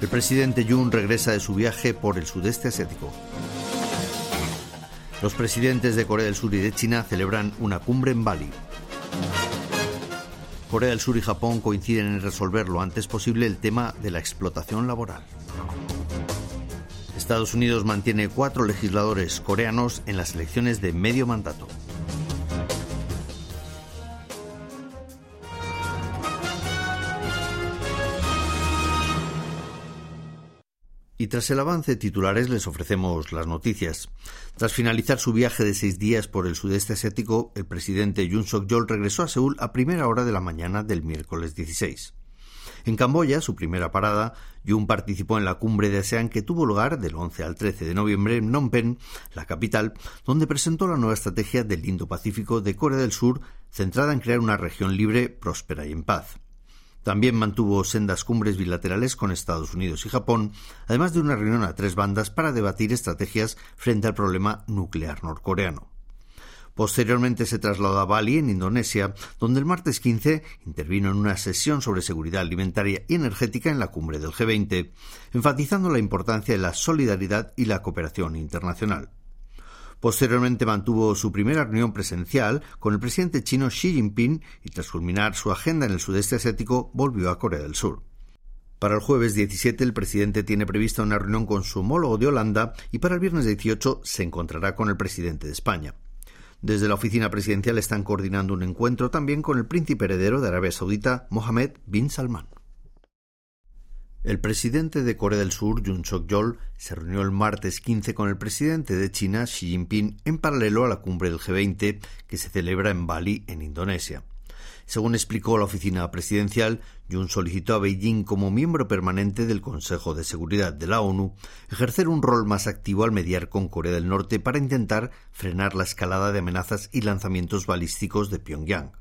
El presidente Jun regresa de su viaje por el sudeste asiático. Los presidentes de Corea del Sur y de China celebran una cumbre en Bali. Corea del Sur y Japón coinciden en resolver lo antes posible el tema de la explotación laboral. Estados Unidos mantiene cuatro legisladores coreanos en las elecciones de medio mandato. Y tras el avance de titulares les ofrecemos las noticias. Tras finalizar su viaje de seis días por el sudeste asiático, el presidente Yoon Suk-yeol regresó a Seúl a primera hora de la mañana del miércoles 16. En Camboya, su primera parada, Yoon participó en la cumbre de ASEAN que tuvo lugar del 11 al 13 de noviembre en Phnom Penh, la capital, donde presentó la nueva estrategia del Indo-Pacífico de Corea del Sur, centrada en crear una región libre, próspera y en paz. También mantuvo sendas cumbres bilaterales con Estados Unidos y Japón, además de una reunión a tres bandas para debatir estrategias frente al problema nuclear norcoreano. Posteriormente se trasladó a Bali, en Indonesia, donde el martes 15 intervino en una sesión sobre seguridad alimentaria y energética en la cumbre del G20, enfatizando la importancia de la solidaridad y la cooperación internacional. Posteriormente mantuvo su primera reunión presencial con el presidente chino Xi Jinping y tras culminar su agenda en el sudeste asiático volvió a Corea del Sur. Para el jueves 17 el presidente tiene prevista una reunión con su homólogo de Holanda y para el viernes 18 se encontrará con el presidente de España. Desde la oficina presidencial están coordinando un encuentro también con el príncipe heredero de Arabia Saudita, Mohammed bin Salman. El presidente de Corea del Sur, Yoon Suk-yeol, se reunió el martes 15 con el presidente de China, Xi Jinping, en paralelo a la cumbre del G20 que se celebra en Bali, en Indonesia. Según explicó la oficina presidencial, Yoon solicitó a Beijing como miembro permanente del Consejo de Seguridad de la ONU ejercer un rol más activo al mediar con Corea del Norte para intentar frenar la escalada de amenazas y lanzamientos balísticos de Pyongyang.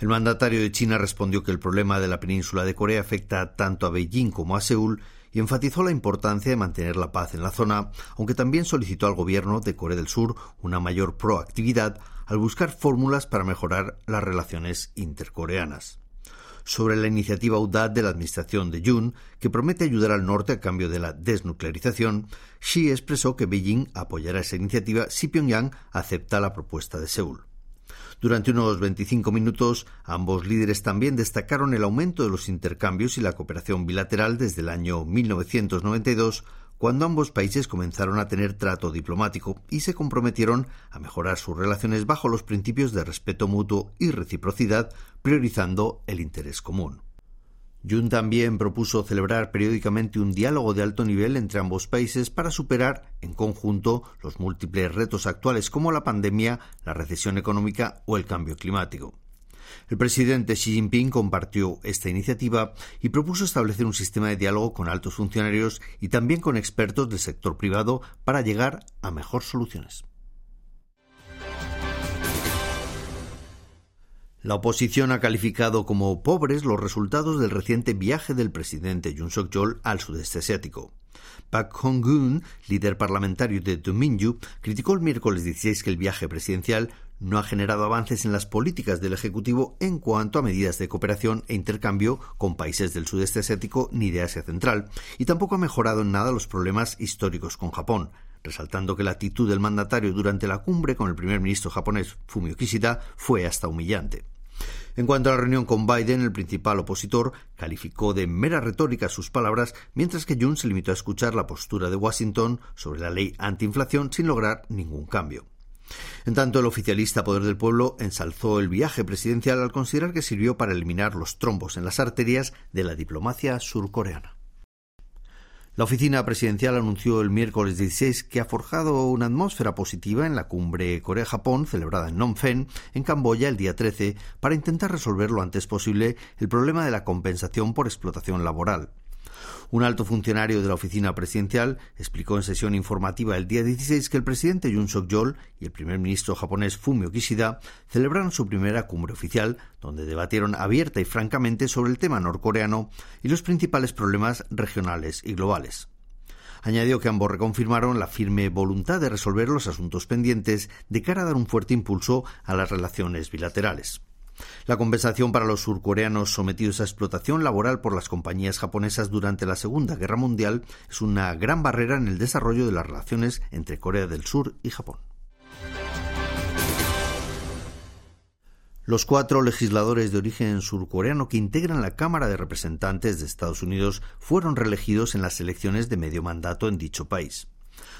El mandatario de China respondió que el problema de la península de Corea afecta tanto a Beijing como a Seúl y enfatizó la importancia de mantener la paz en la zona, aunque también solicitó al gobierno de Corea del Sur una mayor proactividad al buscar fórmulas para mejorar las relaciones intercoreanas. Sobre la iniciativa audaz de la administración de Yoon, que promete ayudar al norte a cambio de la desnuclearización, Xi expresó que Beijing apoyará esa iniciativa si Pyongyang acepta la propuesta de Seúl. Durante unos 25 minutos, ambos líderes también destacaron el aumento de los intercambios y la cooperación bilateral desde el año 1992, cuando ambos países comenzaron a tener trato diplomático y se comprometieron a mejorar sus relaciones bajo los principios de respeto mutuo y reciprocidad, priorizando el interés común. Jun también propuso celebrar periódicamente un diálogo de alto nivel entre ambos países para superar en conjunto los múltiples retos actuales como la pandemia, la recesión económica o el cambio climático. El presidente Xi Jinping compartió esta iniciativa y propuso establecer un sistema de diálogo con altos funcionarios y también con expertos del sector privado para llegar a mejores soluciones. La oposición ha calificado como pobres los resultados del reciente viaje del presidente Yoon Suk-yeol al sudeste asiático. Park Hong-gun, líder parlamentario de Dominju, criticó el miércoles 16 que el viaje presidencial no ha generado avances en las políticas del Ejecutivo en cuanto a medidas de cooperación e intercambio con países del sudeste asiático ni de Asia Central, y tampoco ha mejorado en nada los problemas históricos con Japón, resaltando que la actitud del mandatario durante la cumbre con el primer ministro japonés Fumio Kishida fue hasta humillante. En cuanto a la reunión con Biden, el principal opositor calificó de mera retórica sus palabras, mientras que Jun se limitó a escuchar la postura de Washington sobre la ley antiinflación sin lograr ningún cambio. En tanto, el oficialista Poder del Pueblo ensalzó el viaje presidencial al considerar que sirvió para eliminar los trombos en las arterias de la diplomacia surcoreana. La oficina presidencial anunció el miércoles 16 que ha forjado una atmósfera positiva en la cumbre Corea-Japón celebrada en Phnom Penh, en Camboya, el día 13, para intentar resolver lo antes posible el problema de la compensación por explotación laboral. Un alto funcionario de la oficina presidencial explicó en sesión informativa el día 16 que el presidente Yoon Suk-yeol y el primer ministro japonés Fumio Kishida celebraron su primera cumbre oficial, donde debatieron abierta y francamente sobre el tema norcoreano y los principales problemas regionales y globales. Añadió que ambos reconfirmaron la firme voluntad de resolver los asuntos pendientes de cara a dar un fuerte impulso a las relaciones bilaterales. La compensación para los surcoreanos sometidos a explotación laboral por las compañías japonesas durante la Segunda Guerra Mundial es una gran barrera en el desarrollo de las relaciones entre Corea del Sur y Japón. Los cuatro legisladores de origen surcoreano que integran la Cámara de Representantes de Estados Unidos fueron reelegidos en las elecciones de medio mandato en dicho país.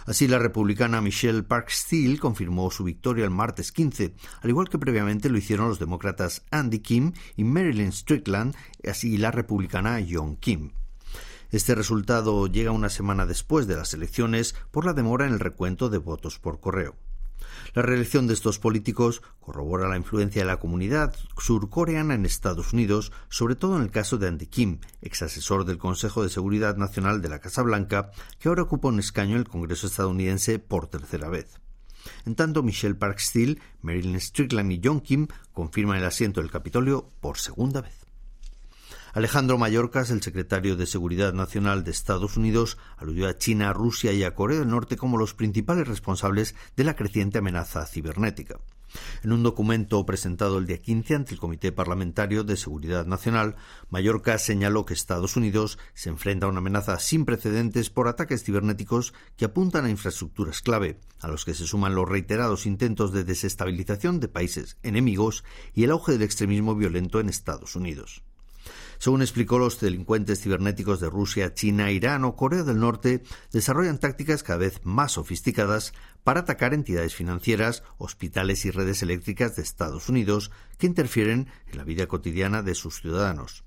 Así, la republicana Michelle Park Steele confirmó su victoria el martes 15, al igual que previamente lo hicieron los demócratas Andy Kim y Marilyn Strickland, así la republicana Young Kim. Este resultado llega una semana después de las elecciones por la demora en el recuento de votos por correo. La reelección de estos políticos corrobora la influencia de la comunidad surcoreana en Estados Unidos, sobre todo en el caso de Andy Kim, ex asesor del Consejo de Seguridad Nacional de la Casa Blanca, que ahora ocupa un escaño en el Congreso estadounidense por tercera vez. En tanto, Michelle Park Steele, Marilyn Strickland y John Kim confirman el asiento del Capitolio por segunda vez. Alejandro Mayorkas, el secretario de Seguridad Nacional de Estados Unidos, aludió a China, Rusia y a Corea del Norte como los principales responsables de la creciente amenaza cibernética. En un documento presentado el día 15 ante el Comité Parlamentario de Seguridad Nacional, Mallorca señaló que Estados Unidos se enfrenta a una amenaza sin precedentes por ataques cibernéticos que apuntan a infraestructuras clave, a los que se suman los reiterados intentos de desestabilización de países enemigos y el auge del extremismo violento en Estados Unidos. Según explicó, los delincuentes cibernéticos de Rusia, China, Irán o Corea del Norte desarrollan tácticas cada vez más sofisticadas para atacar entidades financieras, hospitales y redes eléctricas de Estados Unidos que interfieren en la vida cotidiana de sus ciudadanos.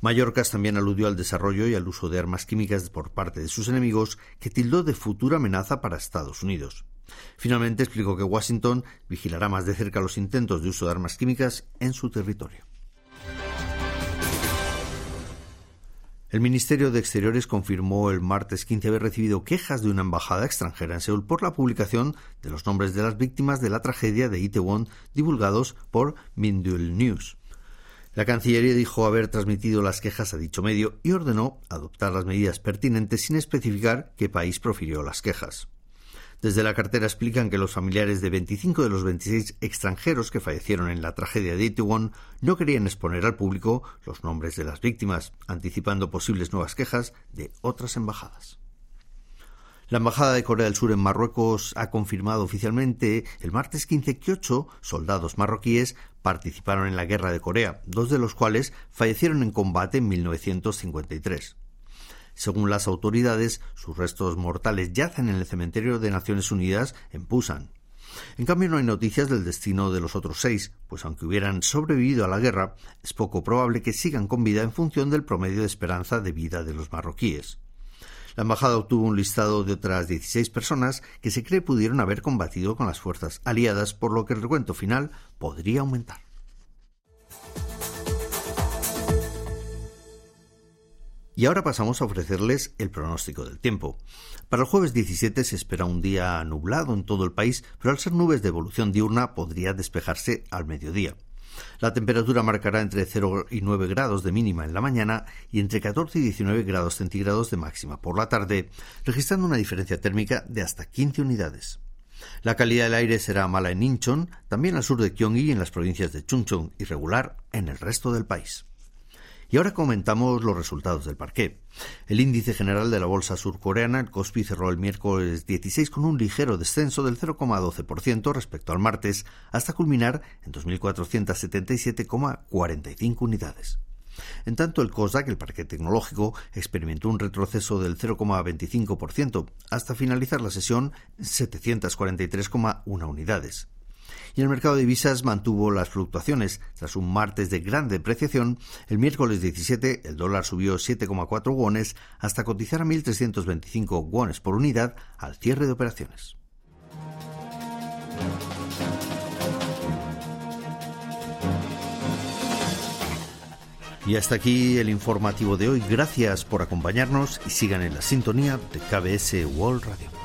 Mallorcas también aludió al desarrollo y al uso de armas químicas por parte de sus enemigos, que tildó de futura amenaza para Estados Unidos. Finalmente explicó que Washington vigilará más de cerca los intentos de uso de armas químicas en su territorio. El Ministerio de Exteriores confirmó el martes 15 haber recibido quejas de una embajada extranjera en Seúl por la publicación de los nombres de las víctimas de la tragedia de Itaewon divulgados por Mindul News. La Cancillería dijo haber transmitido las quejas a dicho medio y ordenó adoptar las medidas pertinentes sin especificar qué país profirió las quejas. Desde la cartera explican que los familiares de 25 de los 26 extranjeros que fallecieron en la tragedia de Itaewon no querían exponer al público los nombres de las víctimas, anticipando posibles nuevas quejas de otras embajadas. La Embajada de Corea del Sur en Marruecos ha confirmado oficialmente el martes 15 que ocho soldados marroquíes participaron en la Guerra de Corea, dos de los cuales fallecieron en combate en 1953. Según las autoridades, sus restos mortales yacen en el cementerio de Naciones Unidas en Pusan. En cambio, no hay noticias del destino de los otros seis, pues aunque hubieran sobrevivido a la guerra, es poco probable que sigan con vida en función del promedio de esperanza de vida de los marroquíes. La embajada obtuvo un listado de otras 16 personas que se cree pudieron haber combatido con las fuerzas aliadas, por lo que el recuento final podría aumentar. Y ahora pasamos a ofrecerles el pronóstico del tiempo. Para el jueves 17 se espera un día nublado en todo el país, pero al ser nubes de evolución diurna podría despejarse al mediodía. La temperatura marcará entre 0 y 9 grados de mínima en la mañana y entre 14 y 19 grados centígrados de máxima por la tarde, registrando una diferencia térmica de hasta 15 unidades. La calidad del aire será mala en Incheon, también al sur de Gyeonggi y en las provincias de Chungcheong y regular en el resto del país. Y ahora comentamos los resultados del parqué. El índice general de la bolsa surcoreana, el Kospi, cerró el miércoles 16 con un ligero descenso del 0,12% respecto al martes, hasta culminar en 2.477,45 unidades. En tanto, el COSDAQ, el parque tecnológico, experimentó un retroceso del 0,25% hasta finalizar la sesión en 743,1 unidades y el mercado de divisas mantuvo las fluctuaciones. Tras un martes de gran depreciación, el miércoles 17 el dólar subió 7,4 wones hasta cotizar a 1.325 wones por unidad al cierre de operaciones. Y hasta aquí el informativo de hoy. Gracias por acompañarnos y sigan en la sintonía de KBS World Radio.